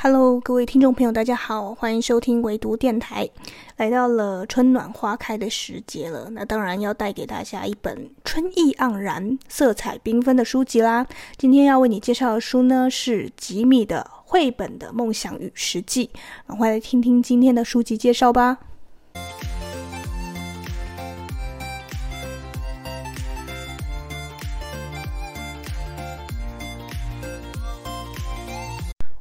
Hello，各位听众朋友，大家好，欢迎收听唯读电台。来到了春暖花开的时节了，那当然要带给大家一本春意盎然、色彩缤纷的书籍啦。今天要为你介绍的书呢，是吉米的《绘本的梦想与实际》。赶快来听听今天的书籍介绍吧。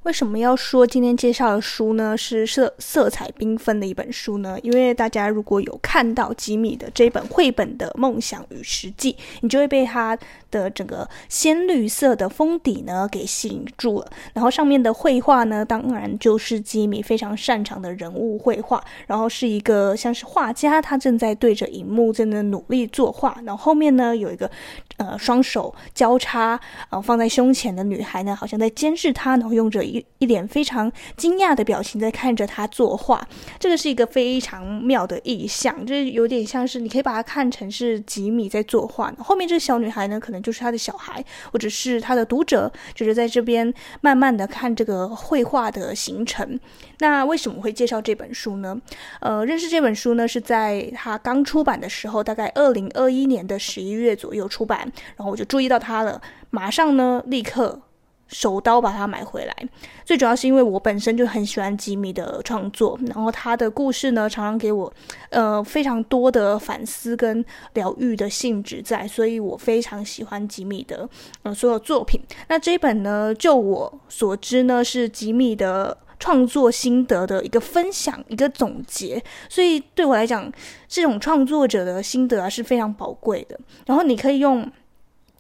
为什么要说今天介绍的书呢？是色色彩缤纷的一本书呢？因为大家如果有看到吉米的这本绘本的梦想与实际，你就会被它的整个鲜绿色的封底呢给吸引住了。然后上面的绘画呢，当然就是吉米非常擅长的人物绘画。然后是一个像是画家，他正在对着荧幕正在努力作画。然后后面呢有一个呃双手交叉呃放在胸前的女孩呢，好像在监视他，然后用着一。一脸非常惊讶的表情在看着他作画，这个是一个非常妙的意象，就是有点像是你可以把它看成是吉米在作画，后面这个小女孩呢，可能就是他的小孩，或者是他的读者，就是在这边慢慢的看这个绘画的形成。那为什么会介绍这本书呢？呃，认识这本书呢，是在他刚出版的时候，大概二零二一年的十一月左右出版，然后我就注意到他了，马上呢，立刻。手刀把它买回来，最主要是因为我本身就很喜欢吉米的创作，然后他的故事呢，常常给我呃非常多的反思跟疗愈的性质在，所以我非常喜欢吉米的呃所有作品。那这一本呢，就我所知呢，是吉米的创作心得的一个分享，一个总结，所以对我来讲，这种创作者的心得啊是非常宝贵的。然后你可以用。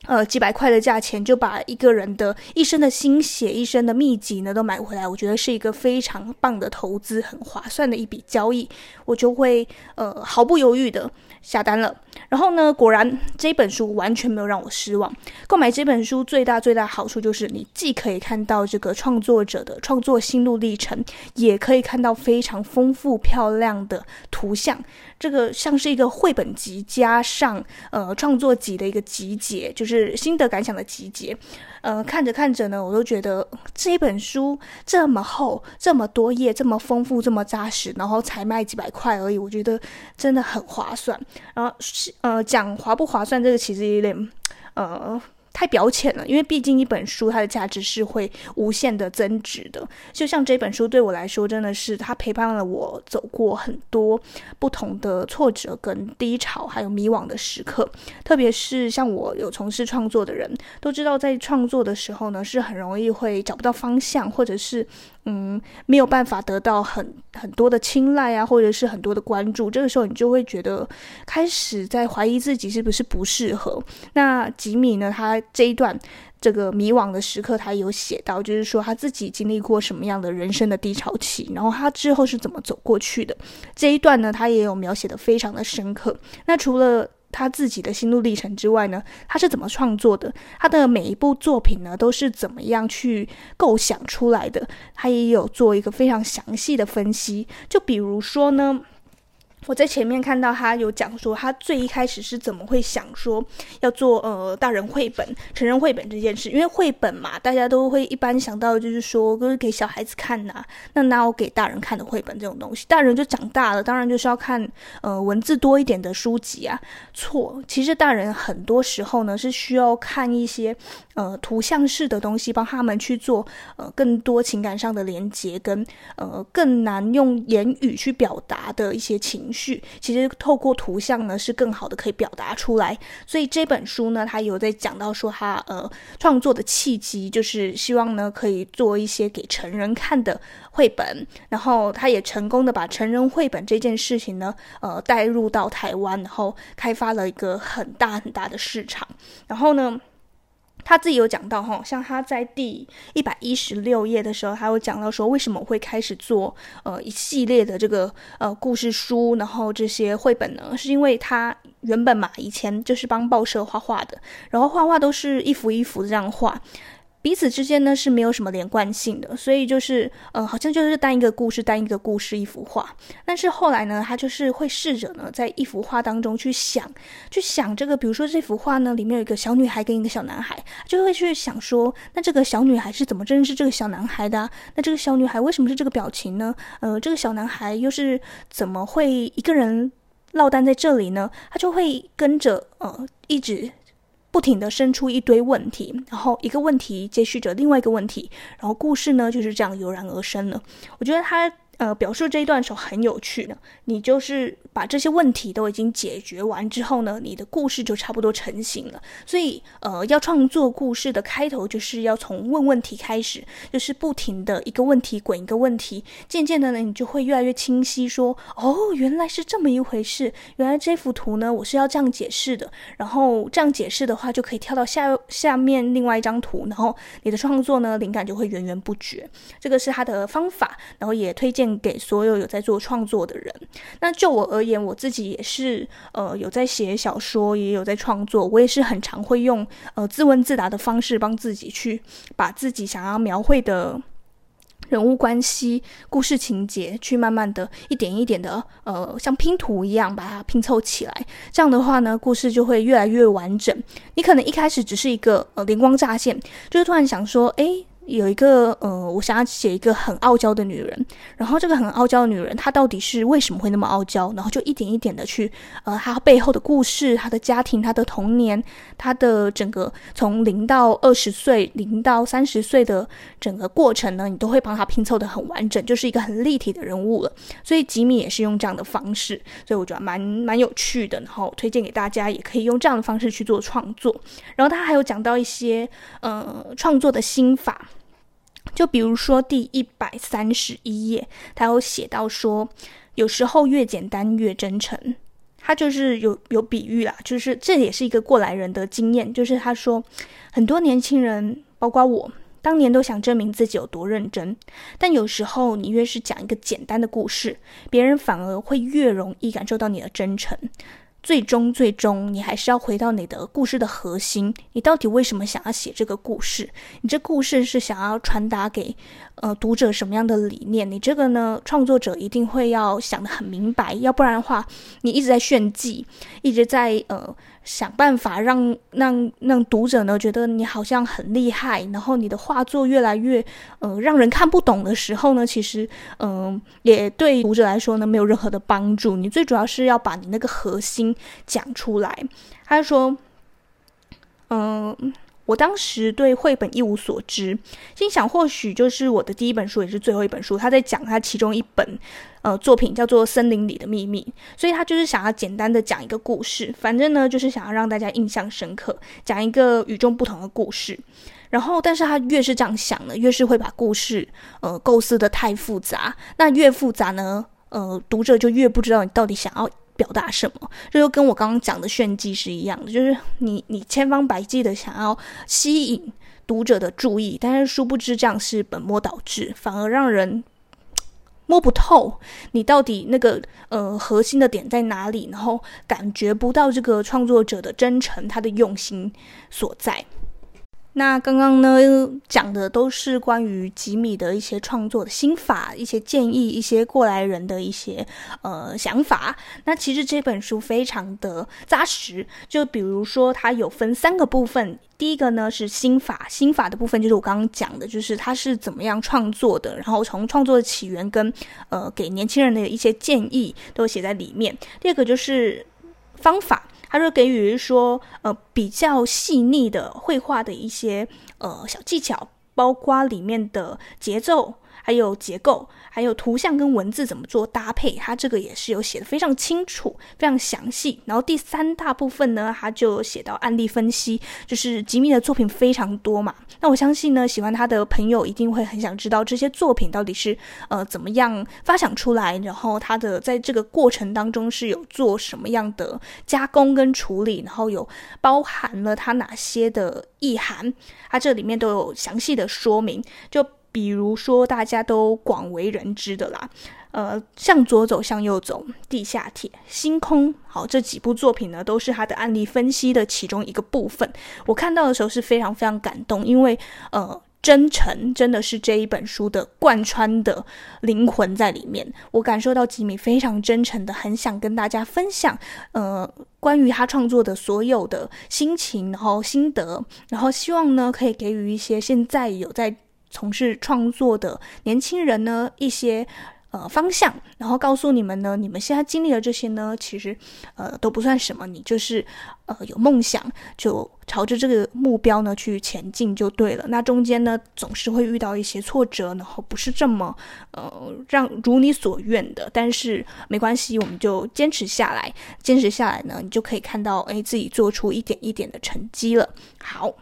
呃，几百块的价钱就把一个人的一生的心血、一生的秘籍呢都买回来，我觉得是一个非常棒的投资，很划算的一笔交易，我就会呃毫不犹豫的下单了。然后呢，果然这本书完全没有让我失望。购买这本书最大最大好处就是，你既可以看到这个创作者的创作心路历程，也可以看到非常丰富漂亮的图像。这个像是一个绘本集加上呃创作集的一个集结，就是是心得感想的集结。呃，看着看着呢，我都觉得这一本书这么厚，这么多页，这么丰富，这么扎实，然后才卖几百块而已，我觉得真的很划算。然后呃讲划不划算，这个其实有点呃。太表浅了，因为毕竟一本书它的价值是会无限的增值的。就像这本书对我来说，真的是它陪伴了我走过很多不同的挫折跟低潮，还有迷惘的时刻。特别是像我有从事创作的人，都知道在创作的时候呢，是很容易会找不到方向，或者是。嗯，没有办法得到很很多的青睐啊，或者是很多的关注，这个时候你就会觉得开始在怀疑自己是不是不适合。那吉米呢，他这一段这个迷惘的时刻，他有写到，就是说他自己经历过什么样的人生的低潮期，然后他之后是怎么走过去的。这一段呢，他也有描写的非常的深刻。那除了他自己的心路历程之外呢，他是怎么创作的？他的每一部作品呢，都是怎么样去构想出来的？他也有做一个非常详细的分析。就比如说呢。我在前面看到他有讲说，他最一开始是怎么会想说要做呃大人绘本、成人绘本这件事？因为绘本嘛，大家都会一般想到就是说都是给小孩子看呐、啊，那哪有给大人看的绘本这种东西？大人就长大了，当然就是要看呃文字多一点的书籍啊。错，其实大人很多时候呢是需要看一些呃图像式的东西，帮他们去做呃更多情感上的连接，跟呃更难用言语去表达的一些情绪。其实透过图像呢，是更好的可以表达出来。所以这本书呢，他有在讲到说他呃创作的契机，就是希望呢可以做一些给成人看的绘本。然后他也成功的把成人绘本这件事情呢，呃带入到台湾，然后开发了一个很大很大的市场。然后呢，他自己有讲到哈，像他在第一百一十六页的时候，他有讲到说，为什么会开始做呃一系列的这个呃故事书，然后这些绘本呢？是因为他原本嘛，以前就是帮报社画画的，然后画画都是一幅一幅这样画。彼此之间呢是没有什么连贯性的，所以就是呃，好像就是单一个故事，单一个故事一幅画。但是后来呢，他就是会试着呢，在一幅画当中去想，去想这个，比如说这幅画呢，里面有一个小女孩跟一个小男孩，就会去想说，那这个小女孩是怎么认识这个小男孩的？那这个小女孩为什么是这个表情呢？呃，这个小男孩又是怎么会一个人落单在这里呢？他就会跟着呃，一直。不停的生出一堆问题，然后一个问题接续着另外一个问题，然后故事呢就是这样油然而生了。我觉得他。呃，表述这一段时候很有趣的，你就是把这些问题都已经解决完之后呢，你的故事就差不多成型了。所以，呃，要创作故事的开头就是要从问问题开始，就是不停的一个问题滚一个问题，渐渐的呢，你就会越来越清晰说，说哦，原来是这么一回事，原来这幅图呢，我是要这样解释的。然后这样解释的话，就可以跳到下下面另外一张图，然后你的创作呢，灵感就会源源不绝。这个是他的方法，然后也推荐。给所有有在做创作的人。那就我而言，我自己也是呃有在写小说，也有在创作。我也是很常会用呃自问自答的方式，帮自己去把自己想要描绘的人物关系、故事情节，去慢慢的一点一点的呃像拼图一样把它拼凑起来。这样的话呢，故事就会越来越完整。你可能一开始只是一个呃灵光乍现，就是突然想说，诶。有一个呃，我想要写一个很傲娇的女人，然后这个很傲娇的女人，她到底是为什么会那么傲娇？然后就一点一点的去呃，她背后的故事、她的家庭、她的童年、她的整个从零到二十岁、零到三十岁的整个过程呢，你都会帮她拼凑得很完整，就是一个很立体的人物了。所以吉米也是用这样的方式，所以我觉得蛮蛮有趣的，然后推荐给大家，也可以用这样的方式去做创作。然后他还有讲到一些呃创作的心法。就比如说第一百三十一页，他有写到说，有时候越简单越真诚。他就是有有比喻啦，就是这也是一个过来人的经验。就是他说，很多年轻人，包括我，当年都想证明自己有多认真，但有时候你越是讲一个简单的故事，别人反而会越容易感受到你的真诚。最终，最终，你还是要回到你的故事的核心。你到底为什么想要写这个故事？你这故事是想要传达给呃读者什么样的理念？你这个呢，创作者一定会要想得很明白，要不然的话，你一直在炫技，一直在呃。想办法让让让读者呢觉得你好像很厉害，然后你的画作越来越呃让人看不懂的时候呢，其实嗯、也对读者来说呢没有任何的帮助。你最主要是要把你那个核心讲出来。他说，嗯、我当时对绘本一无所知，心想或许就是我的第一本书，也是最后一本书。他在讲他其中一本呃作品叫做《森林里的秘密》，所以他就是想要简单的讲一个故事，反正呢就是想要让大家印象深刻，讲一个与众不同的故事。然后，但是他越是这样想呢，越是会把故事呃构思得太复杂。那越复杂呢，呃，读者就越不知道你到底想要。表达什么，这就跟我刚刚讲的炫技是一样的，就是你你千方百计的想要吸引读者的注意，但是殊不知这样是本末倒置，反而让人摸不透你到底那个呃核心的点在哪里，然后感觉不到这个创作者的真诚，他的用心所在。那刚刚呢讲的都是关于吉米的一些创作的心法、一些建议、一些过来人的一些呃想法。那其实这本书非常的扎实，就比如说它有分三个部分，第一个呢是心法，心法的部分就是我刚刚讲的，就是他是怎么样创作的，然后从创作的起源跟呃给年轻人的一些建议都写在里面。第二个就是方法。他就给予说，呃，比较细腻的绘画的一些呃小技巧，包括里面的节奏。还有结构，还有图像跟文字怎么做搭配，它这个也是有写的非常清楚、非常详细。然后第三大部分呢，它就写到案例分析，就是吉米的作品非常多嘛。那我相信呢，喜欢他的朋友一定会很想知道这些作品到底是呃怎么样发想出来，然后他的在这个过程当中是有做什么样的加工跟处理，然后有包含了他哪些的意涵，它这里面都有详细的说明。就比如说大家都广为人知的啦，呃，向左走，向右走，地下铁，星空，好，这几部作品呢，都是他的案例分析的其中一个部分。我看到的时候是非常非常感动，因为呃。真诚真的是这一本书的贯穿的灵魂在里面，我感受到吉米非常真诚的，很想跟大家分享，呃，关于他创作的所有的心情，然后心得，然后希望呢，可以给予一些现在有在从事创作的年轻人呢一些。呃，方向，然后告诉你们呢，你们现在经历的这些呢，其实呃都不算什么，你就是呃有梦想，就朝着这个目标呢去前进就对了。那中间呢，总是会遇到一些挫折，然后不是这么呃让如你所愿的，但是没关系，我们就坚持下来，坚持下来呢，你就可以看到，哎，自己做出一点一点的成绩了。好，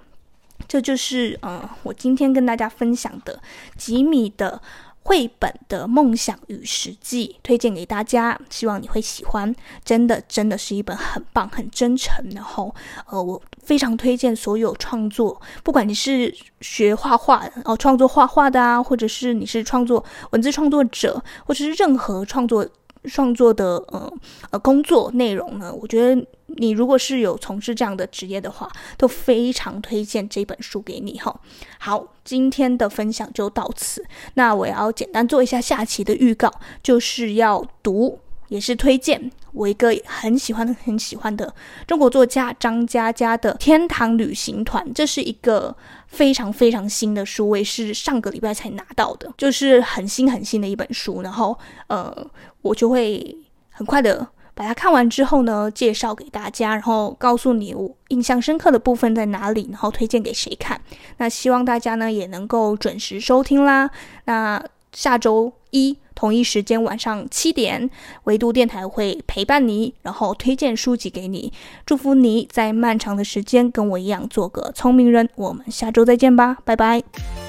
这就是呃我今天跟大家分享的吉米的。绘本的梦想与实际推荐给大家，希望你会喜欢。真的，真的是一本很棒、很真诚。然后，呃，我非常推荐所有创作，不管你是学画画哦，创作画画的啊，或者是你是创作文字创作者，或者是任何创作创作的呃呃工作内容呢，我觉得。你如果是有从事这样的职业的话，都非常推荐这本书给你哈。好，今天的分享就到此。那我要简单做一下下期的预告，就是要读，也是推荐我一个很喜欢很喜欢的中国作家张嘉佳的《天堂旅行团》。这是一个非常非常新的书，我也是上个礼拜才拿到的，就是很新很新的一本书。然后呃，我就会很快的。把它看完之后呢，介绍给大家，然后告诉你我印象深刻的部分在哪里，然后推荐给谁看。那希望大家呢也能够准时收听啦。那下周一同一时间晚上七点，维度电台会陪伴你，然后推荐书籍给你。祝福你在漫长的时间跟我一样做个聪明人。我们下周再见吧，拜拜。